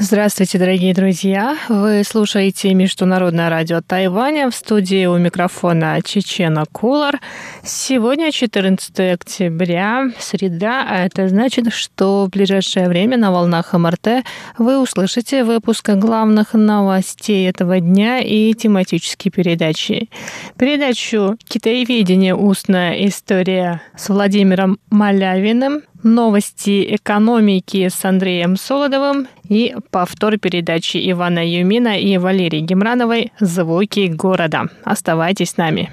Здравствуйте, дорогие друзья! Вы слушаете Международное радио Тайваня в студии у микрофона Чечена Кулар. Сегодня 14 октября, среда, а это значит, что в ближайшее время на волнах МРТ вы услышите выпуск главных новостей этого дня и тематические передачи. Передачу «Китаеведение. Устная история» с Владимиром Малявиным – новости экономики с Андреем Солодовым и повтор передачи Ивана Юмина и Валерии Гемрановой «Звуки города». Оставайтесь с нами.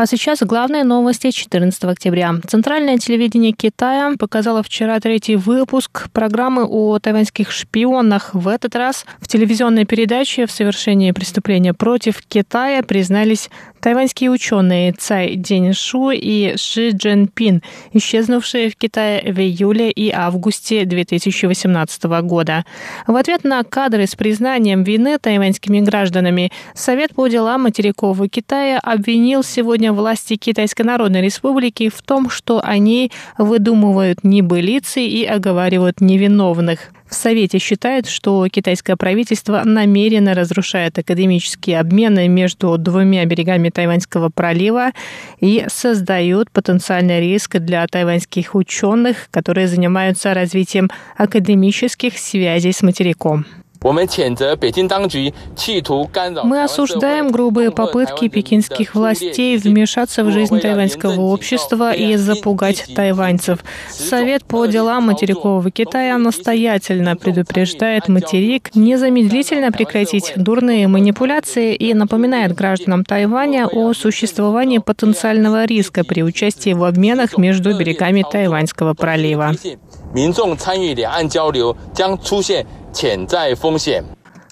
А сейчас главные новости 14 октября. Центральное телевидение Китая показало вчера третий выпуск программы о тайваньских шпионах. В этот раз в телевизионной передаче в совершении преступления против Китая признались тайваньские ученые Цай Деньшу и Ши Джинпин, исчезнувшие в Китае в июле и августе 2018 года. В ответ на кадры с признанием вины тайваньскими гражданами Совет по делам материкового Китая обвинил сегодня власти Китайской Народной Республики в том, что они выдумывают небылицы и оговаривают невиновных. В Совете считают, что китайское правительство намеренно разрушает академические обмены между двумя берегами Тайваньского пролива и создает потенциальный риск для тайваньских ученых, которые занимаются развитием академических связей с материком. Мы осуждаем грубые попытки пекинских властей вмешаться в жизнь тайваньского общества и запугать тайваньцев. Совет по делам материкового Китая настоятельно предупреждает материк незамедлительно прекратить дурные манипуляции и напоминает гражданам Тайваня о существовании потенциального риска при участии в обменах между берегами Тайваньского пролива. 民众参与两岸交流将出现 潜在风险。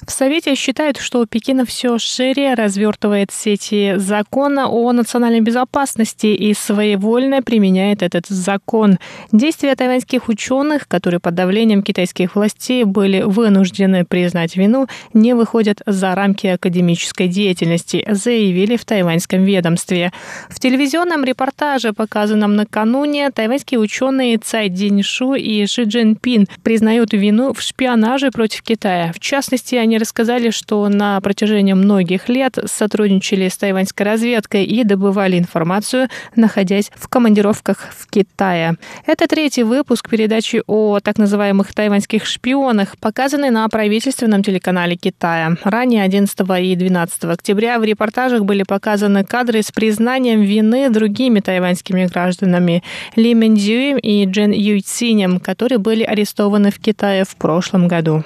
В Совете считают, что Пекин все шире развертывает сети закона о национальной безопасности и своевольно применяет этот закон. Действия тайваньских ученых, которые под давлением китайских властей были вынуждены признать вину, не выходят за рамки академической деятельности, заявили в тайваньском ведомстве. В телевизионном репортаже, показанном накануне, тайваньские ученые Цай Диньшу и Ши Джинпин признают вину в шпионаже против Китая. В частности, они рассказали, что на протяжении многих лет сотрудничали с тайваньской разведкой и добывали информацию, находясь в командировках в Китае. Это третий выпуск передачи о так называемых тайваньских шпионах, показанный на правительственном телеканале Китая. Ранее 11 и 12 октября в репортажах были показаны кадры с признанием вины другими тайваньскими гражданами Ли Мэнзюем и Джен Юйцинем, которые были арестованы в Китае в прошлом году.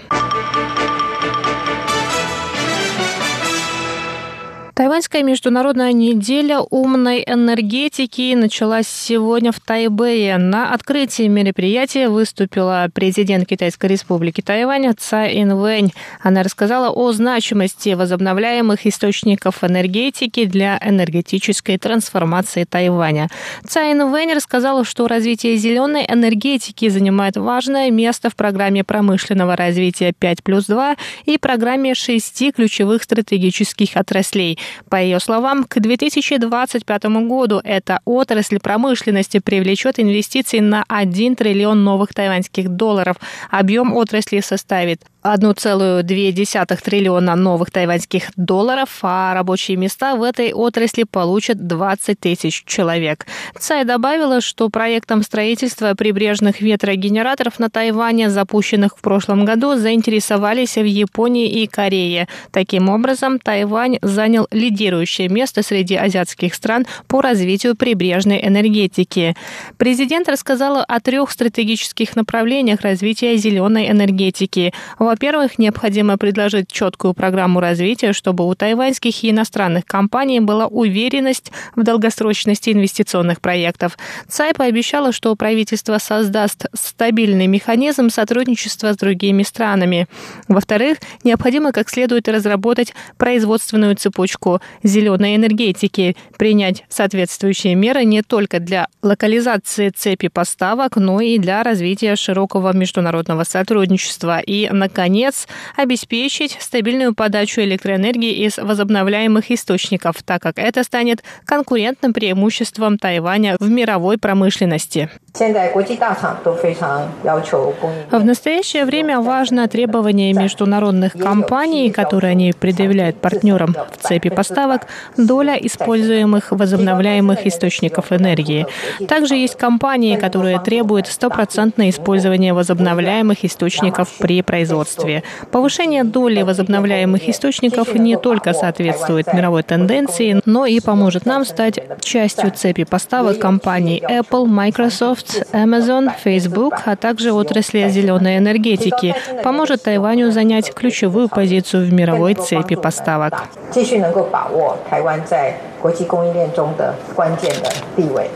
Тайваньская международная неделя умной энергетики началась сегодня в Тайбэе. На открытии мероприятия выступила президент Китайской республики Тайвань Цай Инвэнь. Она рассказала о значимости возобновляемых источников энергетики для энергетической трансформации Тайваня. Цай Инвэнь рассказала, что развитие зеленой энергетики занимает важное место в программе промышленного развития 5 плюс 2 и программе шести ключевых стратегических отраслей – по ее словам, к 2025 году эта отрасль промышленности привлечет инвестиции на 1 триллион новых тайваньских долларов. Объем отрасли составит 1,2 триллиона новых тайваньских долларов, а рабочие места в этой отрасли получат 20 тысяч человек. Цай добавила, что проектом строительства прибрежных ветрогенераторов на Тайване, запущенных в прошлом году, заинтересовались в Японии и Корее. Таким образом, Тайвань занял лидирующее место среди азиатских стран по развитию прибрежной энергетики. Президент рассказала о трех стратегических направлениях развития зеленой энергетики. Во-первых, необходимо предложить четкую программу развития, чтобы у тайваньских и иностранных компаний была уверенность в долгосрочности инвестиционных проектов. Цай пообещала, что правительство создаст стабильный механизм сотрудничества с другими странами. Во-вторых, необходимо как следует разработать производственную цепочку зеленой энергетики, принять соответствующие меры не только для локализации цепи поставок, но и для развития широкого международного сотрудничества. И, наконец, обеспечить стабильную подачу электроэнергии из возобновляемых источников, так как это станет конкурентным преимуществом Тайваня в мировой промышленности. В настоящее время важно требование международных компаний, которые они предъявляют партнерам в цепи поставок, доля используемых возобновляемых источников энергии. Также есть компании, которые требуют стопроцентное использование возобновляемых источников при производстве. Повышение доли возобновляемых источников не только соответствует мировой тенденции, но и поможет нам стать частью цепи поставок компаний Apple, Microsoft, Amazon, Facebook, а также отрасли зеленой энергетики. Поможет Тайваню занять ключевую позицию в мировой цепи поставок. 继续能够把握台湾在国际供应链中的关键的地位。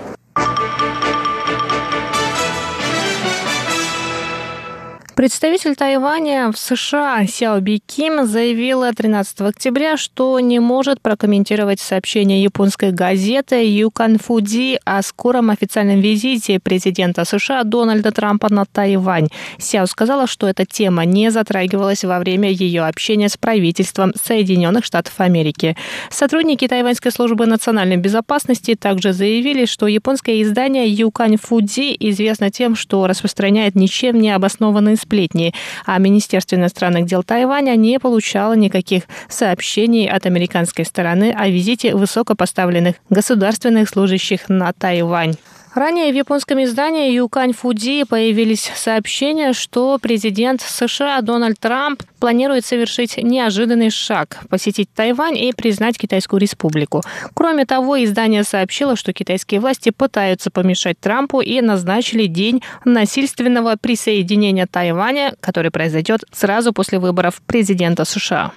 Представитель Тайваня в США Сяо Би Ким заявила 13 октября, что не может прокомментировать сообщение японской газеты Юкан Фуди о скором официальном визите президента США Дональда Трампа на Тайвань. Сяо сказала, что эта тема не затрагивалась во время ее общения с правительством Соединенных Штатов Америки. Сотрудники Тайваньской службы национальной безопасности также заявили, что японское издание Юкан Фуди известно тем, что распространяет ничем не обоснованные сплетни, а Министерство иностранных дел Тайваня не получало никаких сообщений от американской стороны о визите высокопоставленных государственных служащих на Тайвань. Ранее в японском издании Юкань Фуди появились сообщения, что президент США Дональд Трамп планирует совершить неожиданный шаг – посетить Тайвань и признать Китайскую республику. Кроме того, издание сообщило, что китайские власти пытаются помешать Трампу и назначили день насильственного присоединения Тайваня, который произойдет сразу после выборов президента США.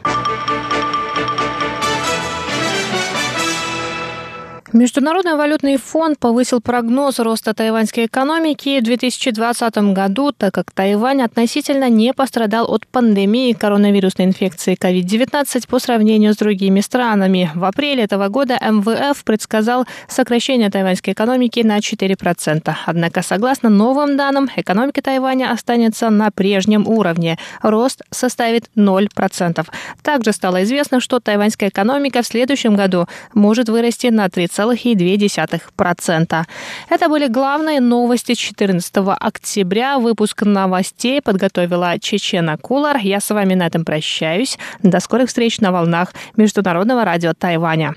Международный валютный фонд повысил прогноз роста тайваньской экономики в 2020 году, так как Тайвань относительно не пострадал от пандемии коронавирусной инфекции COVID-19 по сравнению с другими странами. В апреле этого года МВФ предсказал сокращение тайваньской экономики на 4%. Однако, согласно новым данным, экономика Тайваня останется на прежнем уровне. Рост составит 0%. Также стало известно, что тайваньская экономика в следующем году может вырасти на 30 2,2%. Это были главные новости 14 октября. Выпуск новостей подготовила Чечена Кулар. Я с вами на этом прощаюсь. До скорых встреч на волнах Международного радио Тайваня.